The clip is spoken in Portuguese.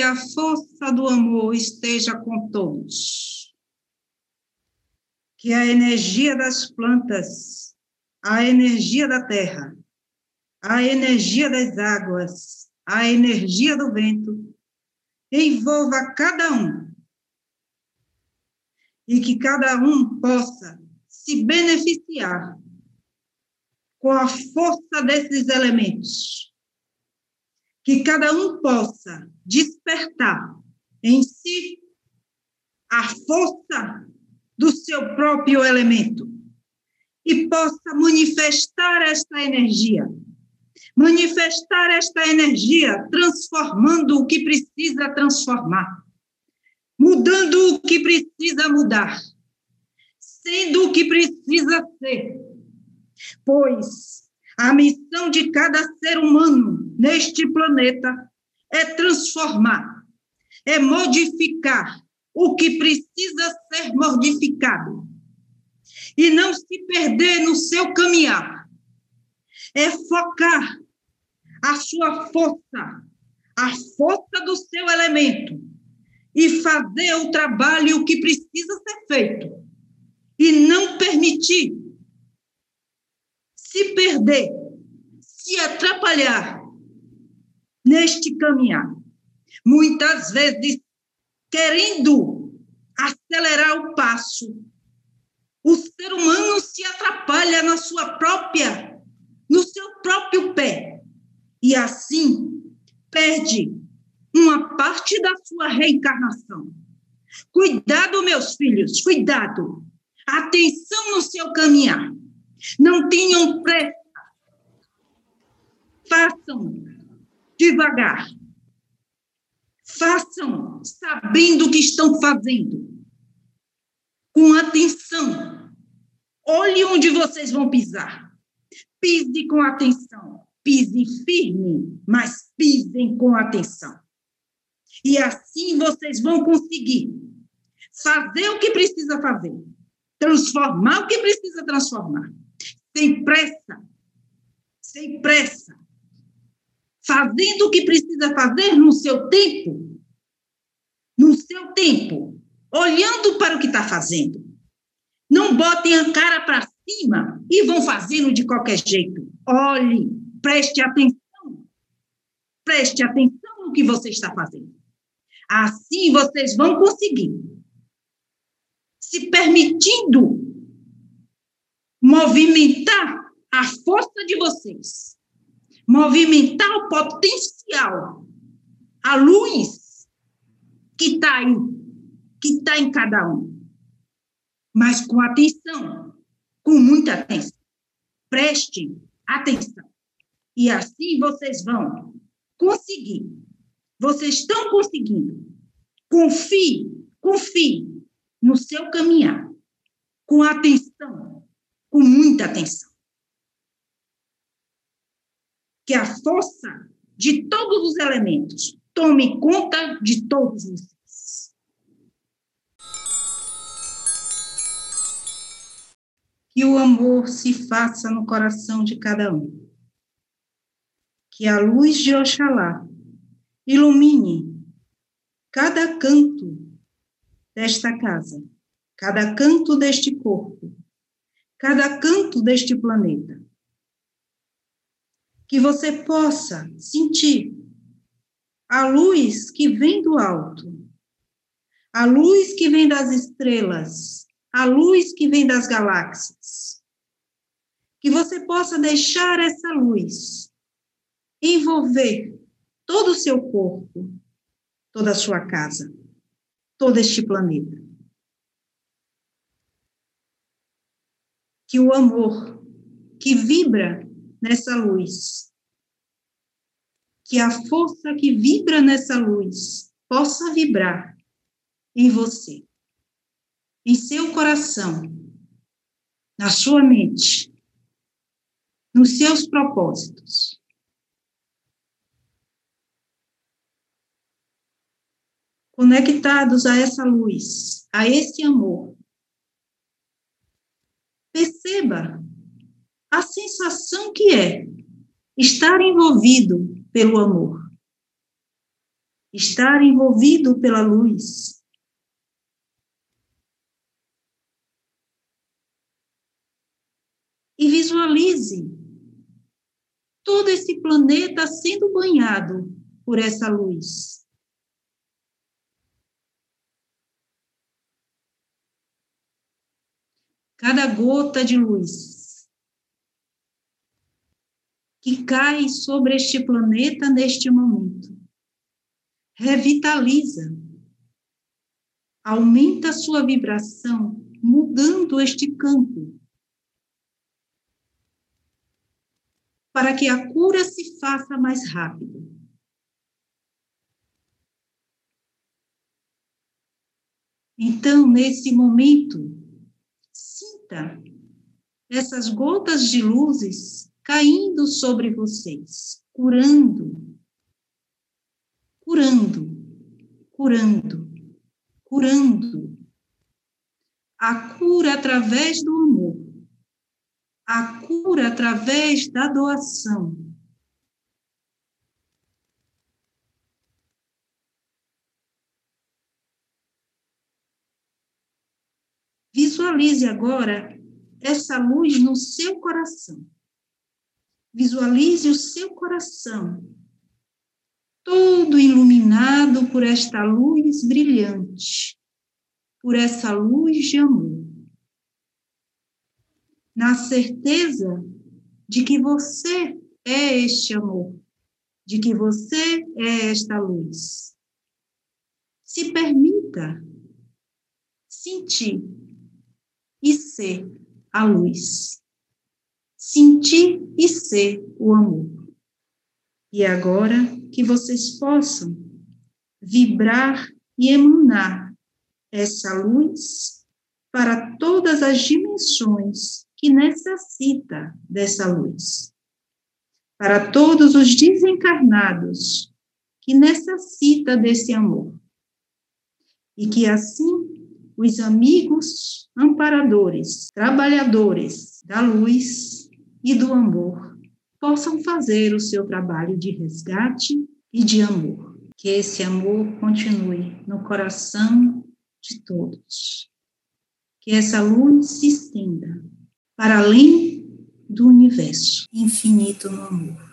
Que a força do amor esteja com todos. Que a energia das plantas, a energia da terra, a energia das águas, a energia do vento, envolva cada um. E que cada um possa se beneficiar com a força desses elementos que cada um possa despertar em si a força do seu próprio elemento e possa manifestar esta energia. Manifestar esta energia transformando o que precisa transformar, mudando o que precisa mudar, sendo o que precisa ser. Pois a missão de cada ser humano neste planeta é transformar, é modificar o que precisa ser modificado. E não se perder no seu caminhar. É focar a sua força, a força do seu elemento, e fazer o trabalho que precisa ser feito. E não permitir se perder, se atrapalhar neste caminhar. Muitas vezes, querendo acelerar o passo, o ser humano se atrapalha na sua própria, no seu próprio pé. E assim perde uma parte da sua reencarnação. Cuidado, meus filhos, cuidado. Atenção no seu caminhar. Não tenham pressa. Façam devagar. Façam sabendo o que estão fazendo. Com atenção. Olhe onde vocês vão pisar. Pise com atenção. Pise firme, mas pisem com atenção. E assim vocês vão conseguir fazer o que precisa fazer, transformar o que precisa transformar. Sem pressa, sem pressa, fazendo o que precisa fazer no seu tempo, no seu tempo, olhando para o que está fazendo. Não botem a cara para cima e vão fazendo de qualquer jeito. Olhe, preste atenção, preste atenção no que você está fazendo. Assim vocês vão conseguir, se permitindo movimentar a força de vocês, movimentar o potencial, a luz que está aí, que está em cada um. Mas com atenção, com muita atenção. Prestem atenção. E assim vocês vão conseguir. Vocês estão conseguindo. Confie, confie no seu caminhar. Com atenção, com muita atenção. Que a força de todos os elementos tome conta de todos vocês. Que o amor se faça no coração de cada um. Que a luz de Oxalá ilumine cada canto desta casa, cada canto deste corpo, cada canto deste planeta. Que você possa sentir a luz que vem do alto, a luz que vem das estrelas, a luz que vem das galáxias. Que você possa deixar essa luz envolver todo o seu corpo, toda a sua casa, todo este planeta. que o amor que vibra nessa luz, que a força que vibra nessa luz possa vibrar em você, em seu coração, na sua mente, nos seus propósitos. Conectados a essa luz, a esse amor, Perceba a sensação que é estar envolvido pelo amor. estar envolvido pela luz. E visualize todo esse planeta sendo banhado por essa luz. Cada gota de luz que cai sobre este planeta neste momento revitaliza, aumenta a sua vibração, mudando este campo. Para que a cura se faça mais rápido. Então, nesse momento, sinta essas gotas de luzes caindo sobre vocês, curando curando, curando, curando. A cura através do amor, a cura através da doação. Visualize agora essa luz no seu coração. Visualize o seu coração todo iluminado por esta luz brilhante, por essa luz de amor. Na certeza de que você é este amor, de que você é esta luz. Se permita sentir e ser a luz. Sentir e ser o amor. E agora que vocês possam vibrar e emanar essa luz para todas as dimensões que necessita dessa luz. Para todos os desencarnados que necessita desse amor. E que assim os amigos amparadores, trabalhadores da luz e do amor possam fazer o seu trabalho de resgate e de amor. Que esse amor continue no coração de todos. Que essa luz se estenda para além do universo infinito no amor.